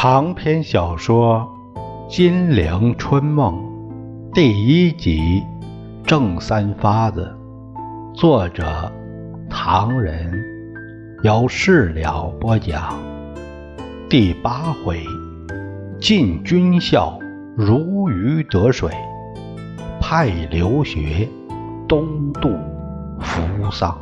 长篇小说《金陵春梦》第一集《正三发子》，作者唐人，由事了播讲。第八回，进军校如鱼得水，派留学东渡扶桑。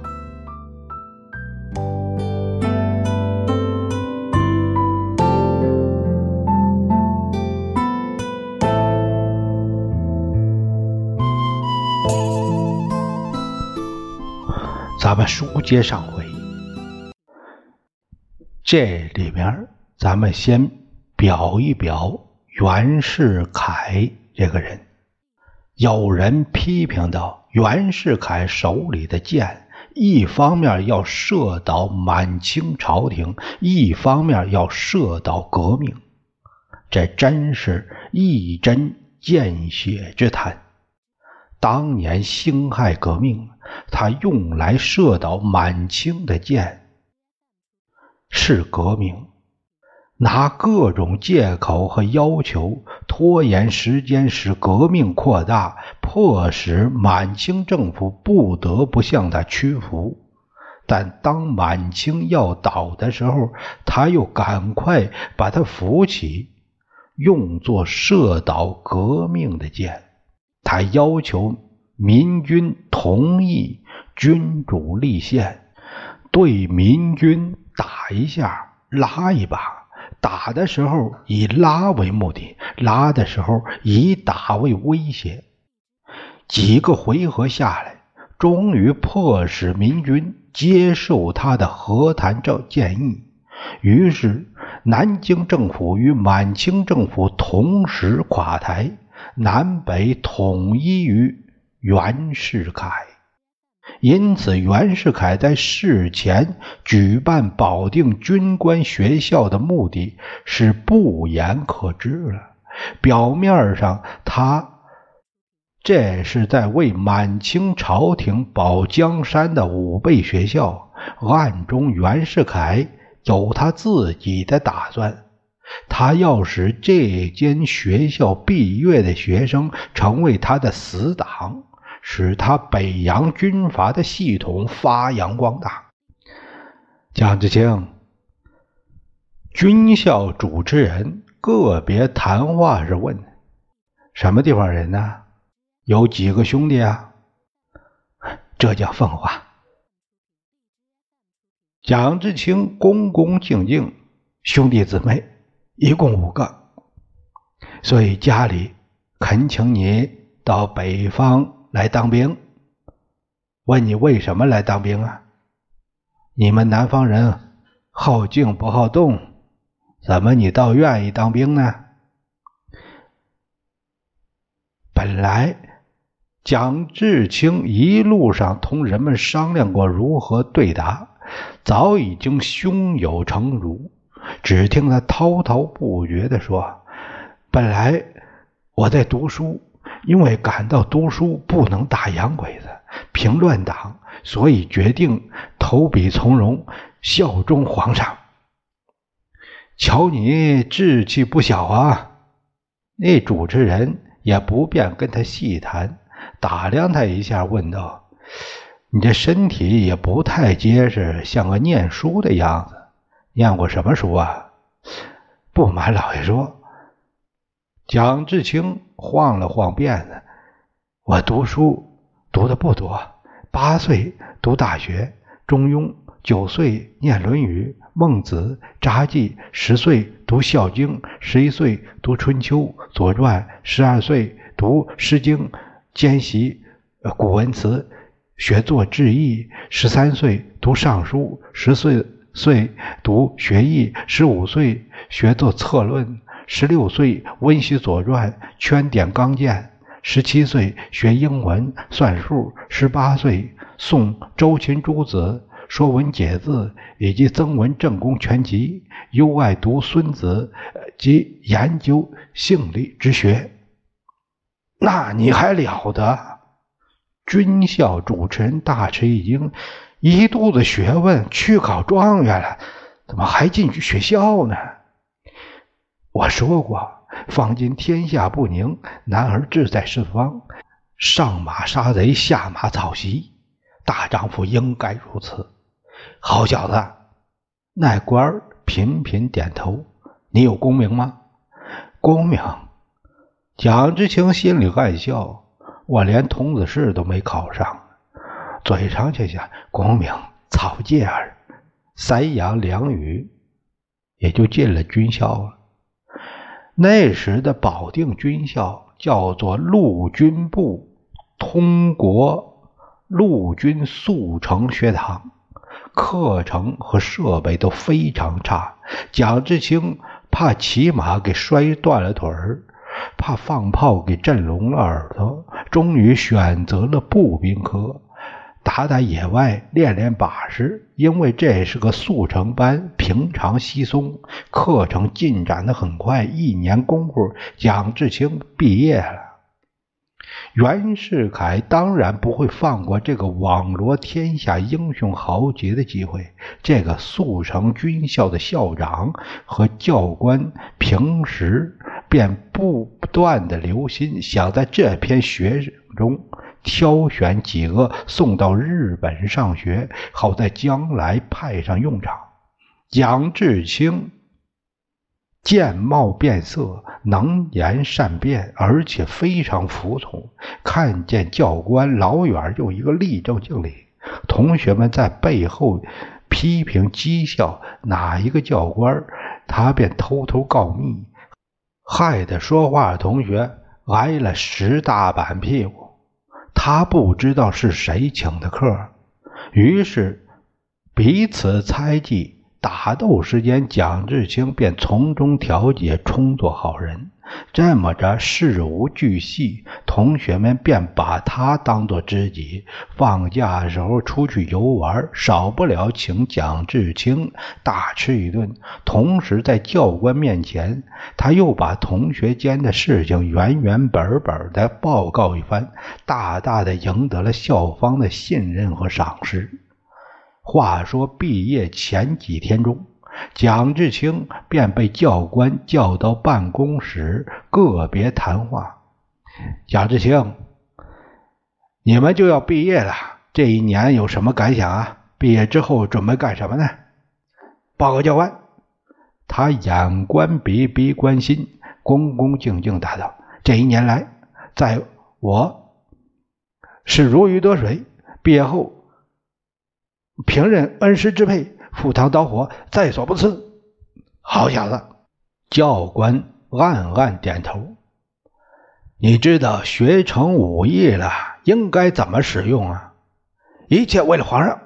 咱们书接上回，这里面咱们先表一表袁世凯这个人。有人批评道：袁世凯手里的剑，一方面要射倒满清朝廷，一方面要射倒革命，这真是一针见血之谈。当年辛亥革命，他用来射倒满清的箭是革命，拿各种借口和要求拖延时间，使革命扩大，迫使满清政府不得不向他屈服。但当满清要倒的时候，他又赶快把他扶起，用作射倒革命的箭。他要求民军同意君主立宪，对民军打一下，拉一把。打的时候以拉为目的，拉的时候以打为威胁。几个回合下来，终于迫使民军接受他的和谈这建议。于是，南京政府与满清政府同时垮台。南北统一于袁世凯，因此袁世凯在事前举办保定军官学校的目的是不言可知了。表面上他这是在为满清朝廷保江山的武备学校，暗中袁世凯有他自己的打算。他要使这间学校毕业的学生成为他的死党，使他北洋军阀的系统发扬光大。蒋志清，军校主持人个别谈话时问：“什么地方人呢？有几个兄弟啊？”这叫奉化。蒋志清恭恭敬敬，兄弟姊妹。一共五个，所以家里恳请你到北方来当兵。问你为什么来当兵啊？你们南方人好静不好动，怎么你倒愿意当兵呢？本来蒋志清一路上同人们商量过如何对答，早已经胸有成竹。只听他滔滔不绝地说：“本来我在读书，因为感到读书不能打洋鬼子、平乱党，所以决定投笔从戎，效忠皇上。瞧你志气不小啊！”那主持人也不便跟他细谈，打量他一下，问道：“你这身体也不太结实，像个念书的样子。”念过什么书啊？不瞒老爷说，蒋志清晃了晃辫子，我读书读的不多。八岁读大学《中庸》，九岁念《论语》《孟子》《札记》，十岁读《孝经》，十一岁读《春秋》《左传》，十二岁读《诗经》，兼习古文词，学做志异。十三岁读《尚书》，十岁。岁读学艺，十五岁学做策论，十六岁温习《左传》，圈点纲见，十七岁学英文算数，十八岁诵周秦诸子，说文解字以及曾文正公全集，又爱读孙子及研究性理之学。那你还了得？军校主持人大吃一惊。一肚子学问，去考状元了，怎么还进去学校呢？我说过，方今天下不宁，男儿志在四方，上马杀贼，下马草席，大丈夫应该如此。好小子，那官儿频频点头。你有功名吗？功名。蒋志清心里暗笑，我连童子试都没考上，嘴上却想：功名草芥儿。三言两语，也就进了军校了。那时的保定军校叫做陆军部通国陆军速成学堂，课程和设备都非常差。蒋志清怕骑马给摔断了腿儿，怕放炮给震聋了耳朵，终于选择了步兵科。打打野外，练练把式，因为这是个速成班，平常稀松，课程进展的很快。一年功夫，蒋志清毕业了。袁世凯当然不会放过这个网罗天下英雄豪杰的机会。这个速成军校的校长和教官平时便不断的留心，想在这批学生中。挑选几个送到日本上学，好在将来派上用场。蒋志清见貌变色，能言善辩，而且非常服从。看见教官老远就一个立正敬礼，同学们在背后批评讥笑哪一个教官，他便偷偷告密，害得说话的同学挨了十大板屁股。他不知道是谁请的客，于是彼此猜忌。打斗时间，蒋志清便从中调解，充作好人。这么着，事无巨细，同学们便把他当作知己。放假时候出去游玩，少不了请蒋志清大吃一顿。同时，在教官面前，他又把同学间的事情原原本本的报告一番，大大的赢得了校方的信任和赏识。话说毕业前几天中，蒋志清便被教官叫到办公室个别谈话。蒋志清，你们就要毕业了，这一年有什么感想啊？毕业之后准备干什么呢？报告教官，他眼观鼻，鼻观心，恭恭敬敬答道：“这一年来，在我是如鱼得水，毕业后。”平任恩师支配，赴汤蹈火，在所不辞。好小子！教官暗暗点头。你知道学成武艺了，应该怎么使用啊？一切为了皇上。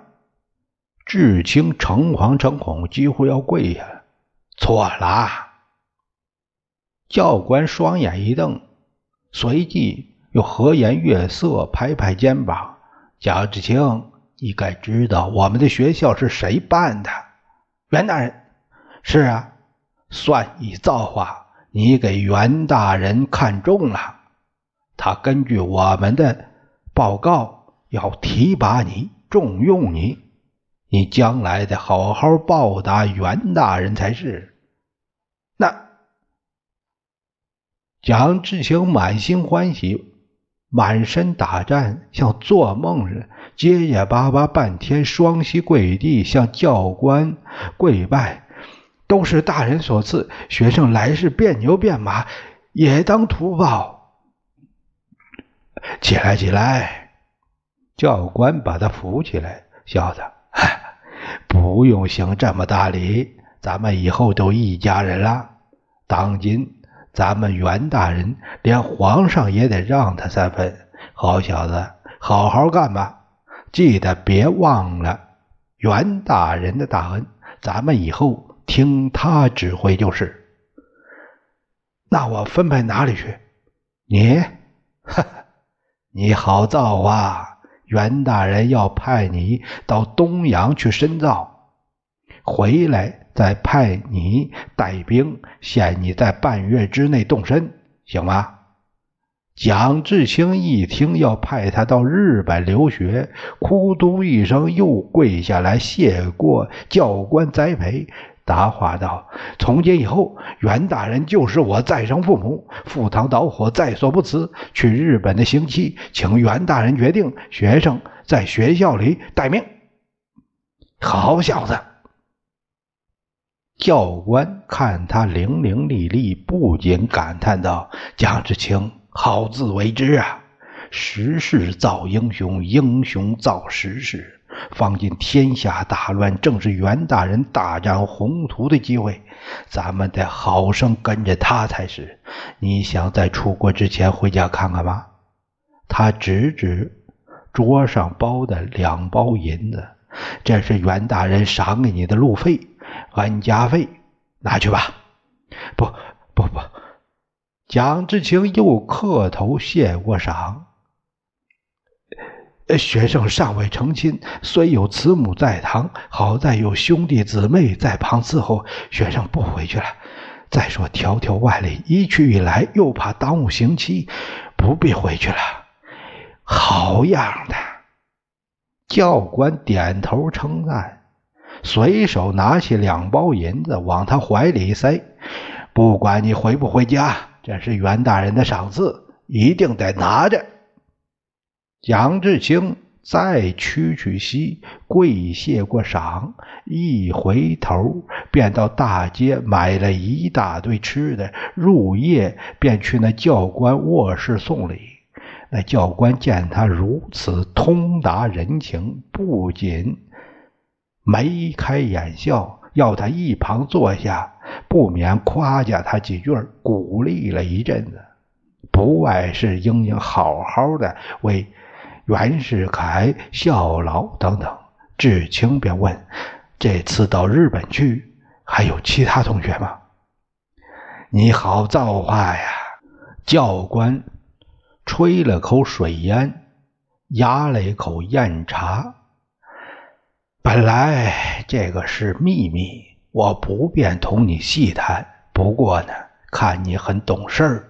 志清诚惶诚恐，几乎要跪下了。错了！教官双眼一瞪，随即又和颜悦色，拍拍肩膀。贾志清。你该知道我们的学校是谁办的，袁大人。是啊，算你造化，你给袁大人看中了，他根据我们的报告要提拔你，重用你，你将来得好好报答袁大人才是。那蒋志清满心欢喜。满身打颤，像做梦似的，结结巴巴半天，双膝跪地，向教官跪拜，都是大人所赐。学生来世变牛变马，也当图报。起来，起来！教官把他扶起来，笑道：“不用行这么大礼，咱们以后都一家人了。当今……”咱们袁大人连皇上也得让他三分，好小子，好好干吧！记得别忘了袁大人的大恩，咱们以后听他指挥就是。那我分配哪里去？你，哈 哈你好造化！袁大人要派你到东洋去深造，回来。再派你带兵，限你在半月之内动身，行吗？蒋志清一听要派他到日本留学，咕嘟一声又跪下来谢过教官栽培，答话道：“从今以后，袁大人就是我再生父母，赴汤蹈火在所不辞。去日本的刑期，请袁大人决定。学生在学校里待命。”好小子！教官看他伶伶俐俐，不禁感叹道：“蒋志清，好自为之啊！时势造英雄，英雄造时势。”方今天下大乱，正是袁大人大展宏图的机会，咱们得好生跟着他才是。你想在出国之前回家看看吗？他指指桌上包的两包银子，这是袁大人赏给你的路费、安家费，拿去吧。不不不，蒋志清又磕头谢过赏。学生尚未成亲，虽有慈母在堂，好在有兄弟姊妹在旁伺候。学生不回去了。再说迢迢万里，一去一来，又怕耽误刑期，不必回去了。好样的！教官点头称赞，随手拿起两包银子往他怀里塞。不管你回不回家，这是袁大人的赏赐，一定得拿着。蒋志清再屈屈膝，跪谢过赏，一回头便到大街买了一大堆吃的，入夜便去那教官卧室送礼。那教官见他如此通达人情，不仅眉开眼笑，要他一旁坐下，不免夸奖他几句，鼓励了一阵子，不外是应应好好的为。袁世凯效劳等等，志清便问：“这次到日本去，还有其他同学吗？”你好造化呀！教官吹了口水烟，压了一口酽茶。本来这个是秘密，我不便同你细谈。不过呢，看你很懂事儿，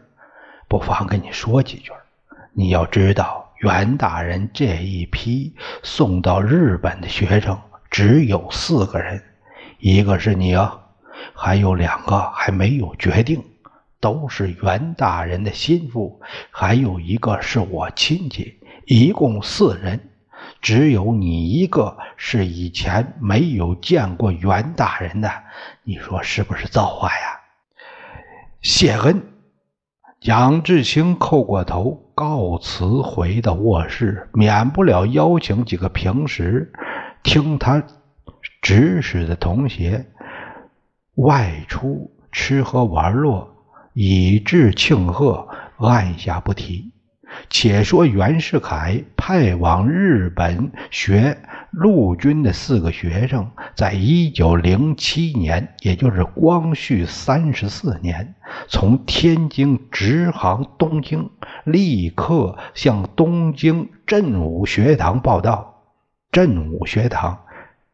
不妨跟你说几句。你要知道。袁大人这一批送到日本的学生只有四个人，一个是你啊，还有两个还没有决定，都是袁大人的心腹，还有一个是我亲戚，一共四人，只有你一个是以前没有见过袁大人的，你说是不是造化呀？谢恩。蒋志清叩过头，告辞回到卧室，免不了邀请几个平时听他指使的同学外出吃喝玩乐，以致庆贺，按下不提。且说袁世凯派往日本学陆军的四个学生，在一九零七年，也就是光绪三十四年，从天津直航东京，立刻向东京振武学堂报到。振武学堂，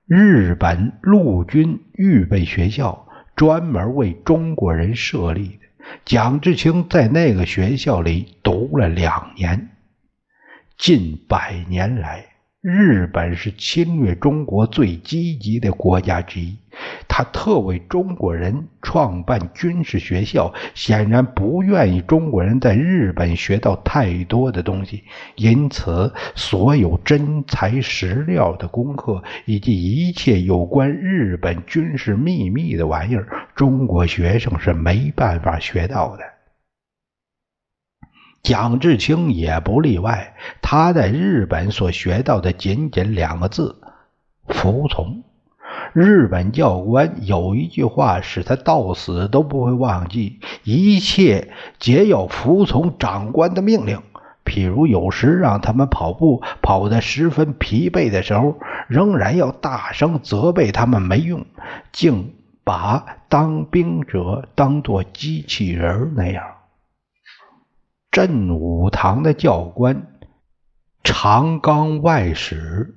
日本陆军预备学校，专门为中国人设立的。蒋志清在那个学校里读了两年。近百年来，日本是侵略中国最积极的国家之一。他特为中国人创办军事学校，显然不愿意中国人在日本学到太多的东西，因此所有真材实料的功课以及一切有关日本军事秘密的玩意儿，中国学生是没办法学到的。蒋志清也不例外，他在日本所学到的仅仅两个字：服从。日本教官有一句话，使他到死都不会忘记：一切皆要服从长官的命令。譬如有时让他们跑步跑得十分疲惫的时候，仍然要大声责备他们没用，竟把当兵者当作机器人那样。镇武堂的教官长冈外史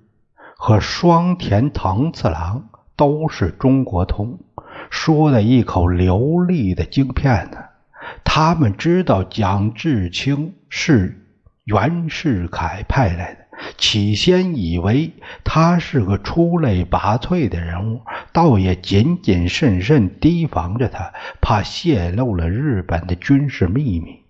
和双田藤次郎。都是中国通，说的一口流利的京片呢。他们知道蒋志清是袁世凯派来的，起先以为他是个出类拔萃的人物，倒也谨谨慎慎提防着他，怕泄露了日本的军事秘密。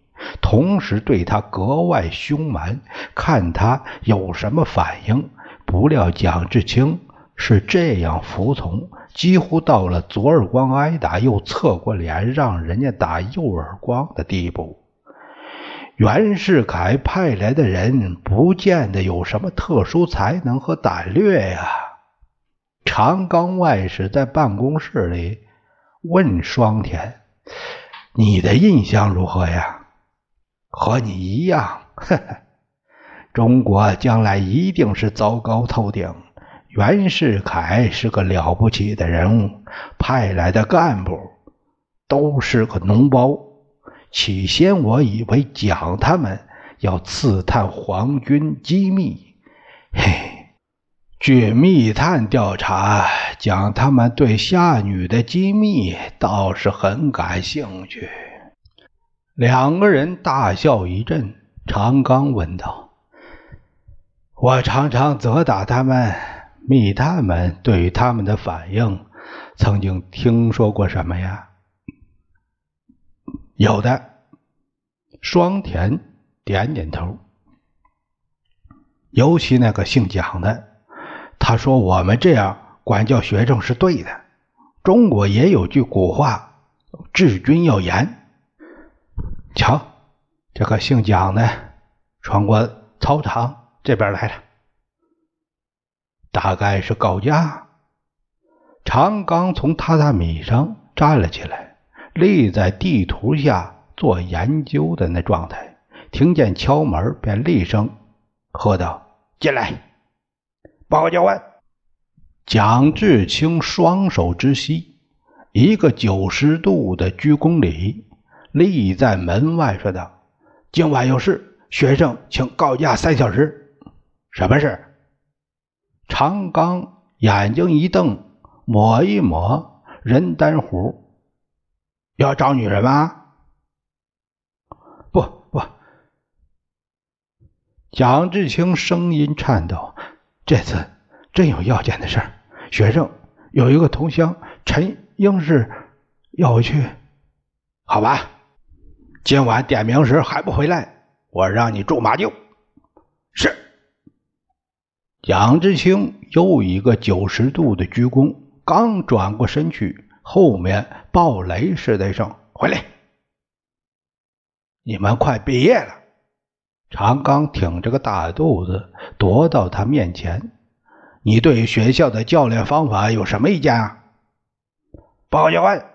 同时对他格外凶蛮，看他有什么反应。不料蒋志清是这样服从，几乎到了左耳光挨打又侧过脸让人家打右耳光的地步。袁世凯派来的人不见得有什么特殊才能和胆略呀。长冈外史在办公室里问双田：“你的印象如何呀？”“和你一样。”“呵呵。”中国将来一定是糟糕透顶。袁世凯是个了不起的人物，派来的干部都是个脓包。起先我以为蒋他们要刺探皇军机密，嘿，据密探调查，蒋他们对夏女的机密倒是很感兴趣。两个人大笑一阵。长刚问道。我常常责打他们，密探们对于他们的反应，曾经听说过什么呀？有的，双田点点头。尤其那个姓蒋的，他说我们这样管教学生是对的。中国也有句古话，治军要严。瞧，这个姓蒋的穿过操场。这边来了，大概是高家。长刚从榻榻米上站了起来，立在地图下做研究的那状态。听见敲门，便厉声喝道：“进来！”报告教官。蒋志清双手支膝，一个九十度的鞠躬礼，立在门外说道：“今晚有事，学生请告假三小时。”什么事？长刚眼睛一瞪，抹一抹人丹壶，要找女人吗？不不。蒋志清声音颤抖：“这次真有要紧的事。学生有一个同乡陈英是要我去，好吧？今晚点名时还不回来，我让你住马厩。是。”杨志清又一个九十度的鞠躬，刚转过身去，后面暴雷似的一声：“回来！你们快毕业了。”长刚挺着个大肚子踱到他面前：“你对学校的教练方法有什么意见啊？”报告教官。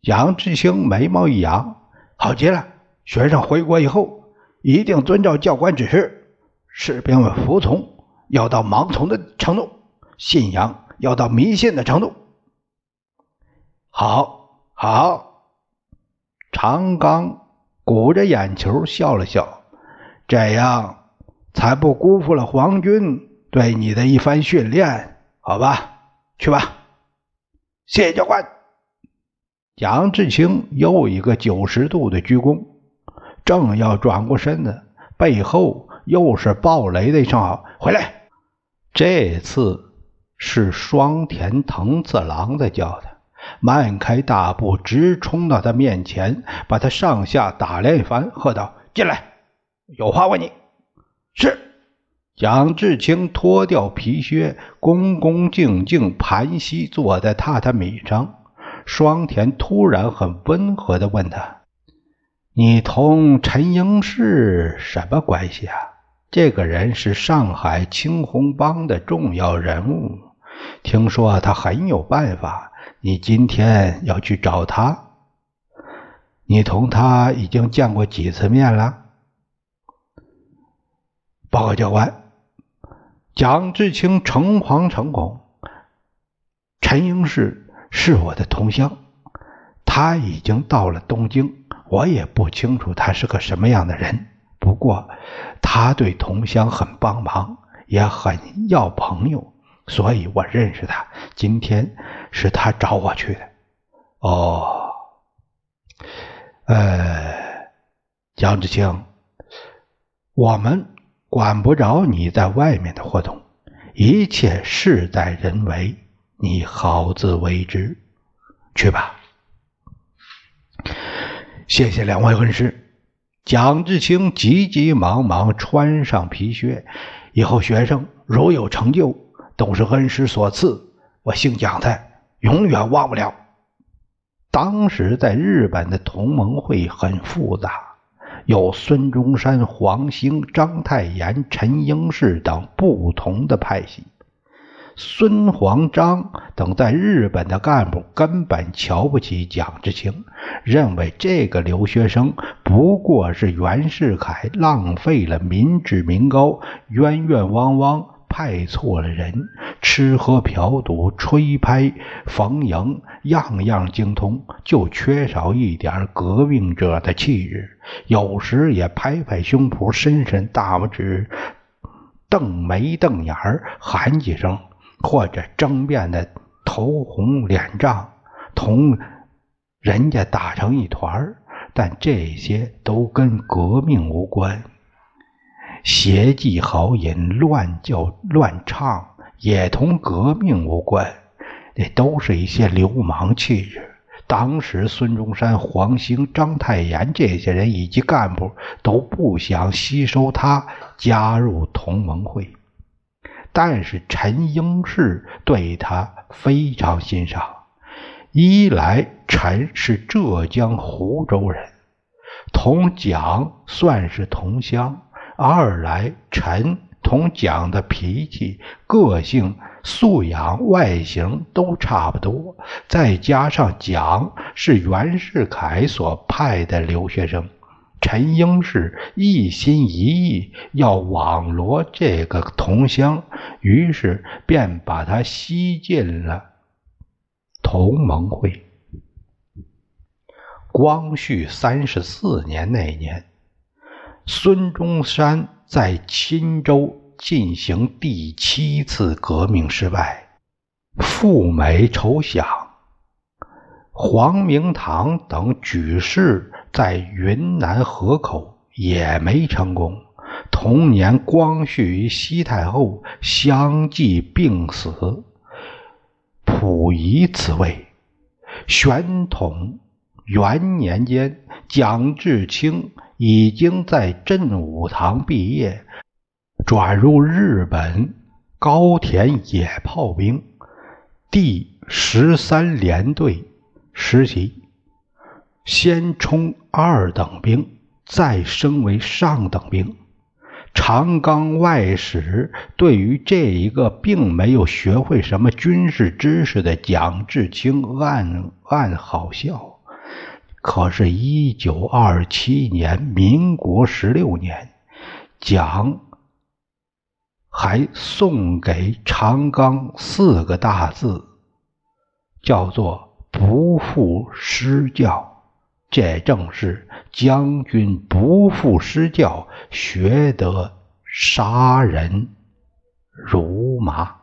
杨志清眉毛一扬：“好极了！学生回国以后一定遵照教官指示。”士兵们服从要到盲从的程度，信仰要到迷信的程度。好，好，长刚鼓着眼球笑了笑，这样才不辜负了皇军对你的一番训练，好吧？去吧。谢谢教官。杨志清又一个九十度的鞠躬，正要转过身子，背后。又是暴雷的一声回来！这次是双田藤次郎在叫他，迈开大步直冲到他面前，把他上下打量一番，喝道：“进来，有话问你。”是蒋志清脱掉皮靴，恭恭敬敬盘膝坐在榻榻米上。双田突然很温和的问他：“你同陈英是什么关系啊？”这个人是上海青红帮的重要人物，听说他很有办法。你今天要去找他，你同他已经见过几次面了？报告教官，蒋志清诚惶诚恐。陈英士是我的同乡，他已经到了东京，我也不清楚他是个什么样的人。不过，他对同乡很帮忙，也很要朋友，所以我认识他。今天是他找我去的。哦，呃，蒋志清，我们管不着你在外面的活动，一切事在人为。你好自为之。去吧。谢谢两位恩师。蒋志清急急忙忙穿上皮靴，以后学生如有成就，都是恩师所赐。我姓蒋的，永远忘不了。当时在日本的同盟会很复杂。有孙中山、黄兴、章太炎、陈英士等不同的派系。孙、黄、章等在日本的干部根本瞧不起蒋志清，认为这个留学生不过是袁世凯浪费了民脂民膏，冤冤枉枉。派错了人，吃喝嫖赌、吹拍逢迎，样样精通，就缺少一点革命者的气质。有时也拍拍胸脯，伸伸大拇指，瞪眉瞪眼儿，喊几声，或者争辩的头红脸胀，同人家打成一团儿。但这些都跟革命无关。邪妓豪饮、乱叫乱唱，也同革命无关，那都是一些流氓气质。当时孙中山、黄兴、章太炎这些人以及干部都不想吸收他加入同盟会，但是陈英士对他非常欣赏。一来，陈是浙江湖州人，同蒋算是同乡。二来，陈同蒋的脾气、个性、素养、外形都差不多，再加上蒋是袁世凯所派的留学生，陈英是一心一意要网罗这个同乡，于是便把他吸进了同盟会。光绪三十四年那年。孙中山在钦州进行第七次革命失败，赴美筹饷。黄明堂等举事在云南河口也没成功。同年，光绪与西太后相继病死，溥仪此位。宣统元年间，蒋志清。已经在镇武堂毕业，转入日本高田野炮兵第十三联队实习，先充二等兵，再升为上等兵。长冈外史对于这一个并没有学会什么军事知识的蒋志清暗暗好笑。可是，一九二七年，民国十六年，蒋还送给长冈四个大字，叫做“不负师教”。这正是将军不负师教，学得杀人如麻。